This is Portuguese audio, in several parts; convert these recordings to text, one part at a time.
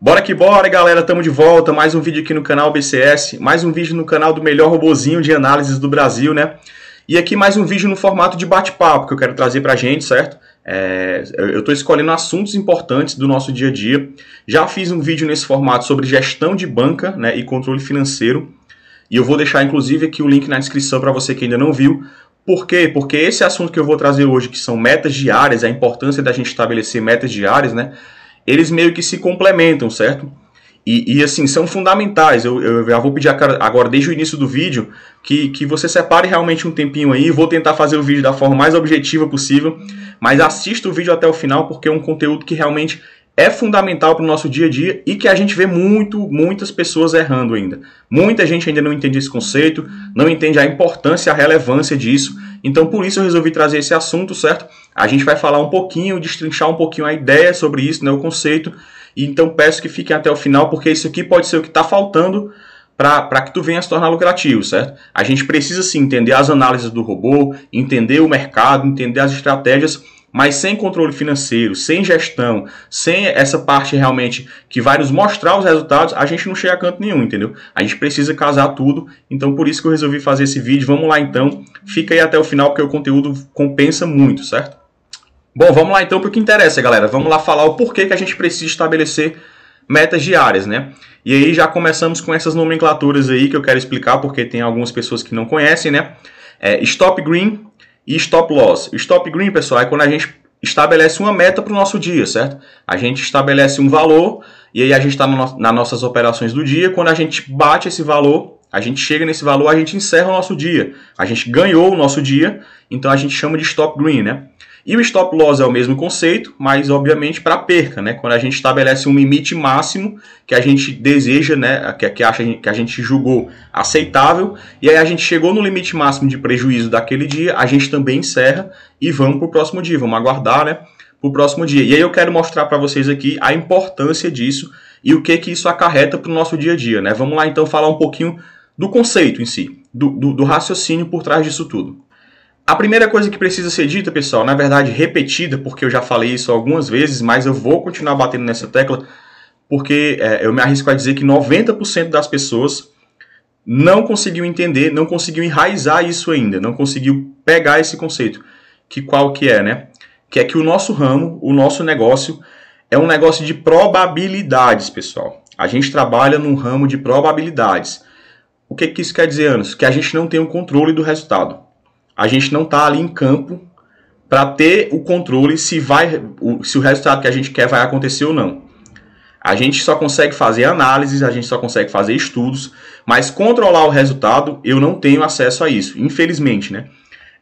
Bora que bora, galera, tamo de volta, mais um vídeo aqui no canal BCS, mais um vídeo no canal do melhor robozinho de análises do Brasil, né? E aqui mais um vídeo no formato de bate-papo que eu quero trazer pra gente, certo? É, eu estou escolhendo assuntos importantes do nosso dia a dia. Já fiz um vídeo nesse formato sobre gestão de banca né, e controle financeiro. E eu vou deixar inclusive aqui o link na descrição para você que ainda não viu. Por quê? Porque esse assunto que eu vou trazer hoje, que são metas diárias, a importância da gente estabelecer metas diárias, né? Eles meio que se complementam, certo? E, e, assim, são fundamentais. Eu, eu vou pedir agora, desde o início do vídeo, que, que você separe realmente um tempinho aí. Vou tentar fazer o vídeo da forma mais objetiva possível, mas assista o vídeo até o final, porque é um conteúdo que realmente é fundamental para o nosso dia a dia e que a gente vê muito, muitas pessoas errando ainda. Muita gente ainda não entende esse conceito, não entende a importância, a relevância disso. Então, por isso eu resolvi trazer esse assunto, certo? A gente vai falar um pouquinho, destrinchar um pouquinho a ideia sobre isso, né, o conceito. Então peço que fiquem até o final, porque isso aqui pode ser o que está faltando para que tu venha se tornar lucrativo, certo? A gente precisa sim entender as análises do robô, entender o mercado, entender as estratégias mas sem controle financeiro, sem gestão, sem essa parte realmente que vai nos mostrar os resultados, a gente não chega a canto nenhum, entendeu? A gente precisa casar tudo, então por isso que eu resolvi fazer esse vídeo. Vamos lá então, fica aí até o final porque o conteúdo compensa muito, certo? Bom, vamos lá então para o que interessa, galera. Vamos lá falar o porquê que a gente precisa estabelecer metas diárias, né? E aí já começamos com essas nomenclaturas aí que eu quero explicar porque tem algumas pessoas que não conhecem, né? É, stop green, e stop loss. Stop green, pessoal, é quando a gente estabelece uma meta para o nosso dia, certo? A gente estabelece um valor e aí a gente está no, nas nossas operações do dia. Quando a gente bate esse valor, a gente chega nesse valor, a gente encerra o nosso dia. A gente ganhou o nosso dia, então a gente chama de stop green, né? E o stop loss é o mesmo conceito, mas obviamente para perca, né? Quando a gente estabelece um limite máximo que a gente deseja, né? Que, que, acha, que a gente julgou aceitável, e aí a gente chegou no limite máximo de prejuízo daquele dia, a gente também encerra e vamos para o próximo dia, vamos aguardar, né? Para o próximo dia. E aí eu quero mostrar para vocês aqui a importância disso e o que que isso acarreta para o nosso dia a dia, né? Vamos lá então falar um pouquinho do conceito em si, do, do, do raciocínio por trás disso tudo. A primeira coisa que precisa ser dita, pessoal, na verdade repetida, porque eu já falei isso algumas vezes, mas eu vou continuar batendo nessa tecla, porque é, eu me arrisco a dizer que 90% das pessoas não conseguiu entender, não conseguiu enraizar isso ainda, não conseguiu pegar esse conceito. Que qual que é, né? Que é que o nosso ramo, o nosso negócio, é um negócio de probabilidades, pessoal. A gente trabalha num ramo de probabilidades. O que, que isso quer dizer, Anos? Que a gente não tem o controle do resultado a gente não está ali em campo para ter o controle se vai se o resultado que a gente quer vai acontecer ou não. A gente só consegue fazer análises, a gente só consegue fazer estudos, mas controlar o resultado eu não tenho acesso a isso, infelizmente, né?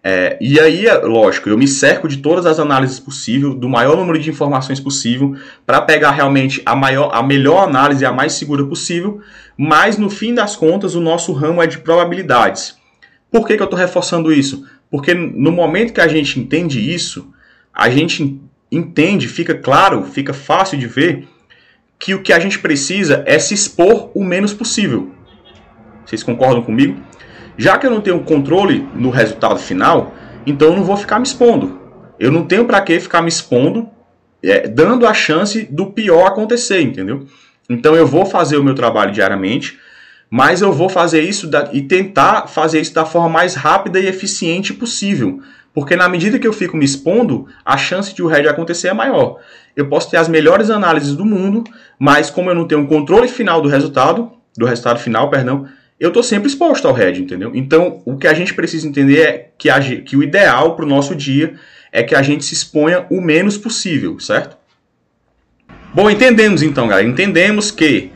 É, e aí, é lógico, eu me cerco de todas as análises possíveis, do maior número de informações possível, para pegar realmente a, maior, a melhor análise, a mais segura possível, mas no fim das contas, o nosso ramo é de probabilidades. Por que, que eu estou reforçando isso? Porque no momento que a gente entende isso, a gente entende, fica claro, fica fácil de ver que o que a gente precisa é se expor o menos possível. Vocês concordam comigo? Já que eu não tenho controle no resultado final, então eu não vou ficar me expondo. Eu não tenho para que ficar me expondo, é, dando a chance do pior acontecer, entendeu? Então eu vou fazer o meu trabalho diariamente, mas eu vou fazer isso da, e tentar fazer isso da forma mais rápida e eficiente possível. Porque na medida que eu fico me expondo, a chance de o head acontecer é maior. Eu posso ter as melhores análises do mundo, mas como eu não tenho um controle final do resultado, do resultado final, perdão, eu estou sempre exposto ao head, entendeu? Então, o que a gente precisa entender é que, a, que o ideal para o nosso dia é que a gente se exponha o menos possível, certo? Bom, entendemos então, galera. Entendemos que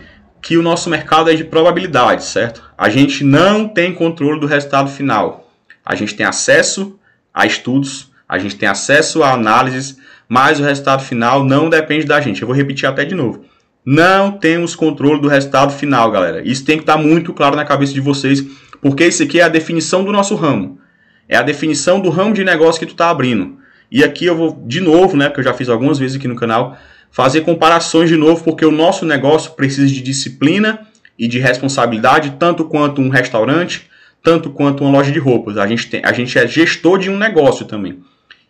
que o nosso mercado é de probabilidades, certo? A gente não tem controle do resultado final. A gente tem acesso a estudos, a gente tem acesso a análises, mas o resultado final não depende da gente. Eu vou repetir até de novo. Não temos controle do resultado final, galera. Isso tem que estar muito claro na cabeça de vocês, porque isso aqui é a definição do nosso ramo. É a definição do ramo de negócio que tu está abrindo. E aqui eu vou, de novo, né, que eu já fiz algumas vezes aqui no canal, fazer comparações de novo, porque o nosso negócio precisa de disciplina e de responsabilidade, tanto quanto um restaurante, tanto quanto uma loja de roupas. A gente, tem, a gente é gestor de um negócio também.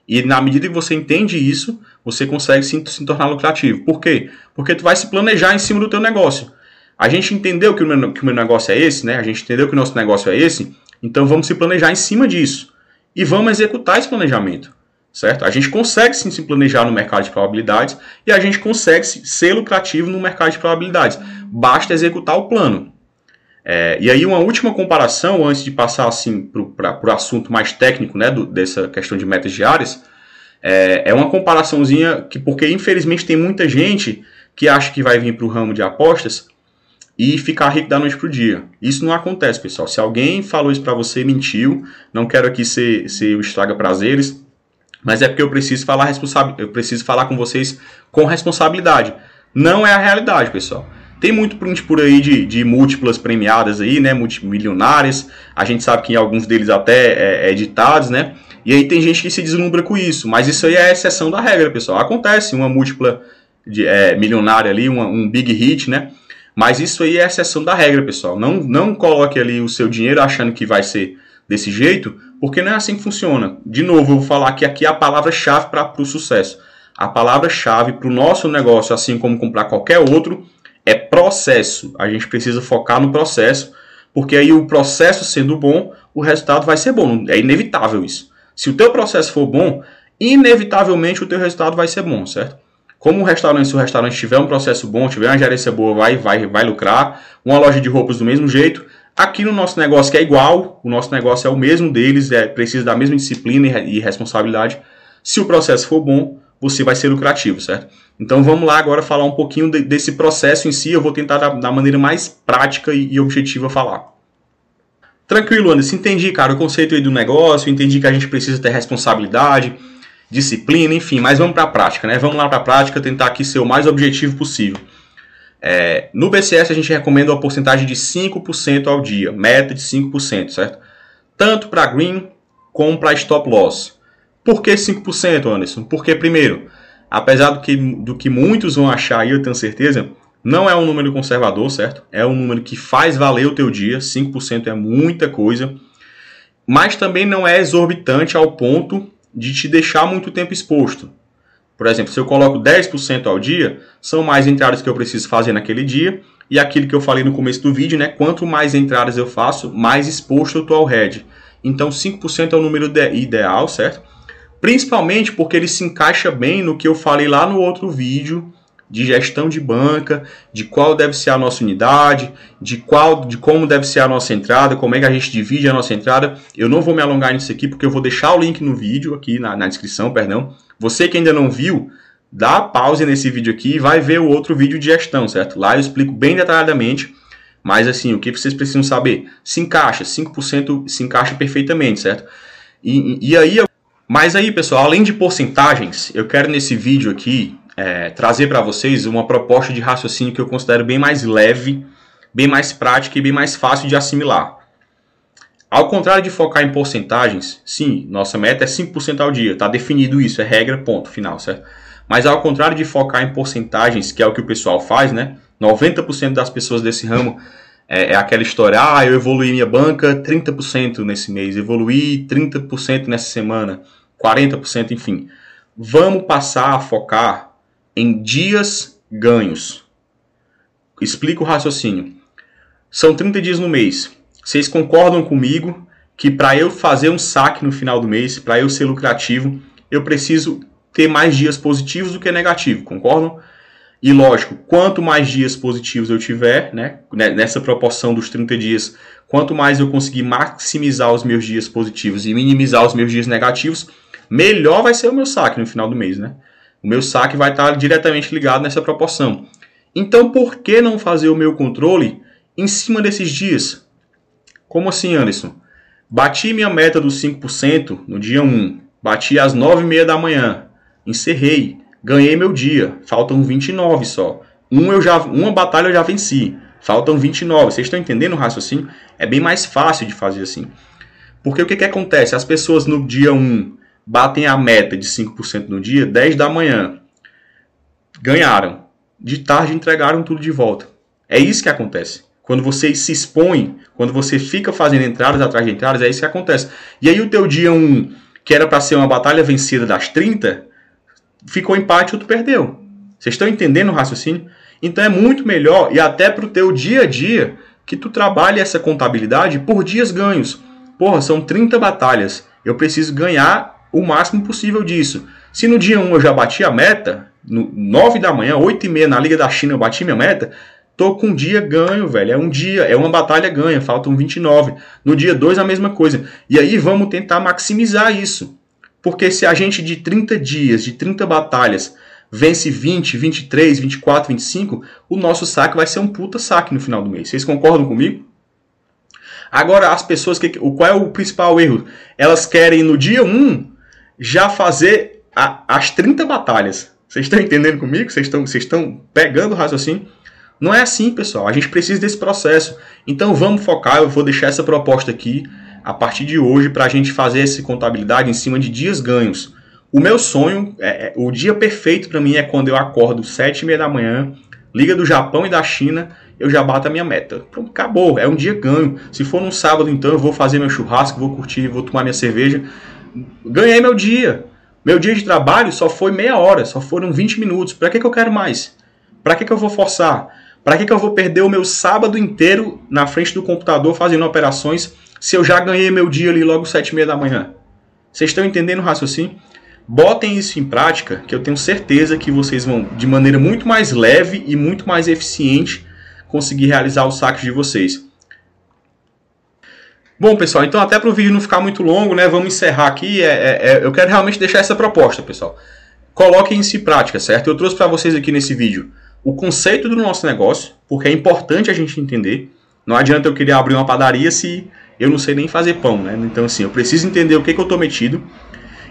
E na medida que você entende isso, você consegue se, se tornar lucrativo. Por quê? Porque tu vai se planejar em cima do teu negócio. A gente entendeu que o, meu, que o meu negócio é esse, né? A gente entendeu que o nosso negócio é esse, então vamos se planejar em cima disso. E vamos executar esse planejamento. Certo? A gente consegue sim se planejar no mercado de probabilidades e a gente consegue ser lucrativo no mercado de probabilidades. Basta executar o plano. É, e aí uma última comparação, antes de passar assim para o assunto mais técnico né, do, dessa questão de metas diárias, é, é, uma comparaçãozinha que, porque infelizmente tem muita gente que acha que vai vir para o ramo de apostas e ficar rico da noite para o dia. Isso não acontece, pessoal. Se alguém falou isso para você, mentiu. Não quero aqui ser, ser o estraga prazeres, mas é porque eu preciso falar eu preciso falar com vocês com responsabilidade. Não é a realidade, pessoal. Tem muito print por aí de, de múltiplas premiadas aí, né? Multimilionárias. A gente sabe que alguns deles até é, é editados, né? E aí tem gente que se deslumbra com isso. Mas isso aí é exceção da regra, pessoal. Acontece uma múltipla de, é, milionária ali, uma, um big hit, né? Mas isso aí é exceção da regra, pessoal. Não, não coloque ali o seu dinheiro achando que vai ser desse jeito, porque não é assim que funciona. De novo, eu vou falar que aqui é a palavra-chave para o sucesso. A palavra-chave para o nosso negócio, assim como comprar qualquer outro, é processo. A gente precisa focar no processo, porque aí o processo sendo bom, o resultado vai ser bom. É inevitável isso. Se o teu processo for bom, inevitavelmente o teu resultado vai ser bom, certo? Como o restaurante, se o restaurante tiver um processo bom, tiver uma gerência boa, vai, vai, vai lucrar. Uma loja de roupas do mesmo jeito. Aqui no nosso negócio que é igual, o nosso negócio é o mesmo deles, é precisa da mesma disciplina e responsabilidade. Se o processo for bom, você vai ser lucrativo, certo? Então vamos lá agora falar um pouquinho de, desse processo em si. Eu vou tentar da, da maneira mais prática e, e, objetiva falar. Tranquilo, Anderson. Entendi, cara, o conceito aí do negócio. Entendi que a gente precisa ter responsabilidade, disciplina, enfim. Mas vamos para a prática, né? Vamos lá para a prática, tentar aqui ser o mais objetivo possível. É, no BCS a gente recomenda uma porcentagem de 5% ao dia, meta de 5%, certo? Tanto para green como para stop loss. Por que 5%, Anderson? Porque, primeiro, apesar do que, do que muitos vão achar aí, eu tenho certeza, não é um número conservador, certo? É um número que faz valer o teu dia, 5% é muita coisa, mas também não é exorbitante ao ponto de te deixar muito tempo exposto. Por exemplo, se eu coloco 10% ao dia, são mais entradas que eu preciso fazer naquele dia, e aquilo que eu falei no começo do vídeo, né? Quanto mais entradas eu faço, mais exposto eu estou ao head. Então 5% é o número ideal, certo? Principalmente porque ele se encaixa bem no que eu falei lá no outro vídeo de gestão de banca, de qual deve ser a nossa unidade, de qual, de como deve ser a nossa entrada, como é que a gente divide a nossa entrada. Eu não vou me alongar nisso aqui porque eu vou deixar o link no vídeo aqui na, na descrição, perdão. Você que ainda não viu, dá pause nesse vídeo aqui e vai ver o outro vídeo de gestão, certo? Lá eu explico bem detalhadamente, mas assim, o que vocês precisam saber? Se encaixa, 5% se encaixa perfeitamente, certo? E, e aí mas aí, pessoal, além de porcentagens, eu quero nesse vídeo aqui é, trazer para vocês uma proposta de raciocínio que eu considero bem mais leve, bem mais prática e bem mais fácil de assimilar. Ao contrário de focar em porcentagens, sim, nossa meta é 5% ao dia, está definido isso, é regra, ponto, final, certo? Mas ao contrário de focar em porcentagens, que é o que o pessoal faz, né? 90% das pessoas desse ramo é, é, aquela história, ah, eu evoluí minha banca 30% nesse mês, evoluí 30% nessa semana, 40%, enfim. Vamos passar a focar em dias ganhos. Explico o raciocínio. São 30 dias no mês. Vocês concordam comigo que para eu fazer um saque no final do mês, para eu ser lucrativo, eu preciso ter mais dias positivos do que negativos, concordam? E lógico, quanto mais dias positivos eu tiver, né, né, nessa proporção dos 30 dias, quanto mais eu conseguir maximizar os meus dias positivos e minimizar os meus dias negativos, melhor vai ser o meu saque no final do mês, né? O meu saque vai estar diretamente ligado nessa proporção. Então, por que não fazer o meu controle em cima desses dias? Como assim, Anderson? Bati minha meta dos 5% no dia 1, bati às 9h30 da manhã, encerrei ganhei meu dia, faltam 29 só. Um eu já, uma batalha eu já venci, faltam 29. Vocês estão entendendo o raciocínio? É bem mais fácil de fazer assim. Porque o que, que acontece? As pessoas no dia 1 batem a meta de 5% no dia, 10 da manhã, ganharam. De tarde entregaram tudo de volta. É isso que acontece. Quando você se expõe, quando você fica fazendo entradas atrás de entradas, é isso que acontece. E aí o teu dia 1 que era para ser uma batalha vencida das 30, ficou empate ou tu perdeu. Vocês estão entendendo o raciocínio? Então é muito melhor e até para o teu dia a dia que tu trabalhe essa contabilidade por dias ganhos. Porra, são 30 batalhas. Eu preciso ganhar o máximo possível disso. Se no dia 1 eu já bati a meta, no 9 da manhã, 8 e meia na Liga da China eu bati minha meta, tô com um dia ganho, velho. É um dia, é uma batalha ganha, faltam 29. No dia 2 a mesma coisa. E aí vamos tentar maximizar isso. Porque se a gente de 30 dias, de 30 batalhas, vence 20, 23, 24, 25, o nosso saque vai ser um puta saque no final do mês. Vocês concordam comigo? Agora, as pessoas, que, qual é o principal erro? Elas querem no dia 1 já fazer a, as 30 batalhas. Vocês estão entendendo comigo? Vocês estão, vocês estão pegando o raciocínio? Não é assim, pessoal. A gente precisa desse processo. Então vamos focar. Eu vou deixar essa proposta aqui a partir de hoje para a gente fazer essa contabilidade em cima de dias ganhos. O meu sonho, é, é o dia perfeito para mim é quando eu acordo sete e meia da manhã, liga do Japão e da China, eu já bato a minha meta. Pronto, acabou, é um dia ganho. Se for num sábado, então eu vou fazer meu churrasco, vou curtir, vou tomar minha cerveja. Ganhei meu dia. Meu dia de trabalho só foi meia hora, só foram 20 minutos. Para que, que eu quero mais? Para que, que eu vou forçar? Para que, que eu vou perder o meu sábado inteiro na frente do computador fazendo operações se eu já ganhei meu dia ali logo sete e meia da manhã? Vocês estão entendendo o raciocínio? Botem isso em prática, que eu tenho certeza que vocês vão, de maneira muito mais leve e muito mais eficiente, conseguir realizar os saques de vocês. Bom, pessoal, então até para o vídeo não ficar muito longo, né, vamos encerrar aqui. É, é, é, eu quero realmente deixar essa proposta, pessoal. Coloquem isso em prática, certo? Eu trouxe para vocês aqui nesse vídeo o conceito do nosso negócio, porque é importante a gente entender. Não adianta eu querer abrir uma padaria se eu não sei nem fazer pão, né? Então, assim, eu preciso entender o que, que eu estou metido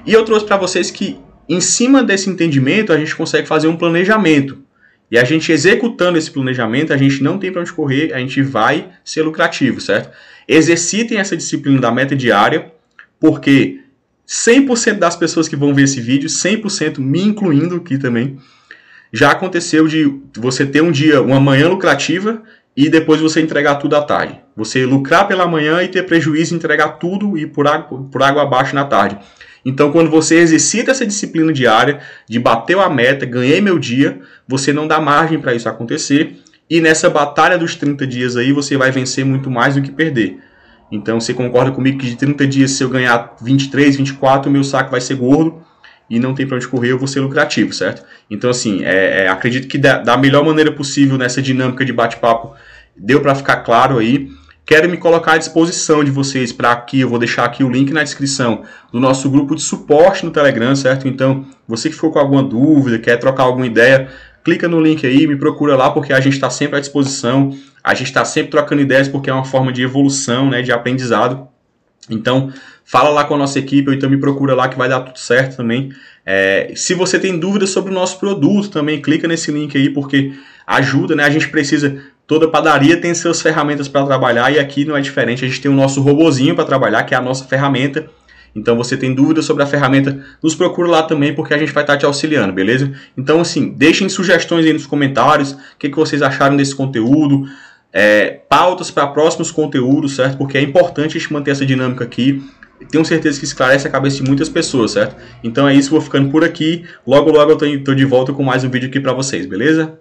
e eu trouxe para vocês que, em cima desse entendimento, a gente consegue fazer um planejamento. E a gente executando esse planejamento, a gente não tem para onde correr, a gente vai ser lucrativo, certo? Exercitem essa disciplina da meta diária, porque 100% das pessoas que vão ver esse vídeo, 100% me incluindo aqui também, já aconteceu de você ter um dia, uma manhã lucrativa e depois você entregar tudo à tarde. Você lucrar pela manhã e ter prejuízo, entregar tudo e por água, por água abaixo na tarde. Então, quando você exercita essa disciplina diária de bateu a meta, ganhei meu dia, você não dá margem para isso acontecer. E nessa batalha dos 30 dias aí, você vai vencer muito mais do que perder. Então, você concorda comigo que de 30 dias, se eu ganhar 23, 24, o meu saco vai ser gordo e não tem para onde correr, eu vou ser lucrativo, certo? Então, assim, é, é, acredito que da, da melhor maneira possível nessa dinâmica de bate-papo, deu para ficar claro aí. Quero me colocar à disposição de vocês para aqui, eu vou deixar aqui o link na descrição do nosso grupo de suporte no Telegram, certo? Então, você que ficou com alguma dúvida, quer trocar alguma ideia, clica no link aí, me procura lá, porque a gente está sempre à disposição, a gente está sempre trocando ideias, porque é uma forma de evolução, né, de aprendizado. Então, fala lá com a nossa equipe, ou então me procura lá que vai dar tudo certo também. É, se você tem dúvidas sobre o nosso produto também, clica nesse link aí, porque ajuda, né? A gente precisa Toda padaria tem suas ferramentas para trabalhar e aqui não é diferente. A gente tem o nosso robozinho para trabalhar, que é a nossa ferramenta. Então você tem dúvidas sobre a ferramenta, nos procura lá também, porque a gente vai estar tá te auxiliando, beleza? Então, assim, deixem sugestões aí nos comentários, o que, que vocês acharam desse conteúdo, é, pautas para próximos conteúdos, certo? Porque é importante a gente manter essa dinâmica aqui. Tenho certeza que esclarece a cabeça de muitas pessoas, certo? Então é isso, vou ficando por aqui. Logo, logo eu estou de volta com mais um vídeo aqui para vocês, beleza?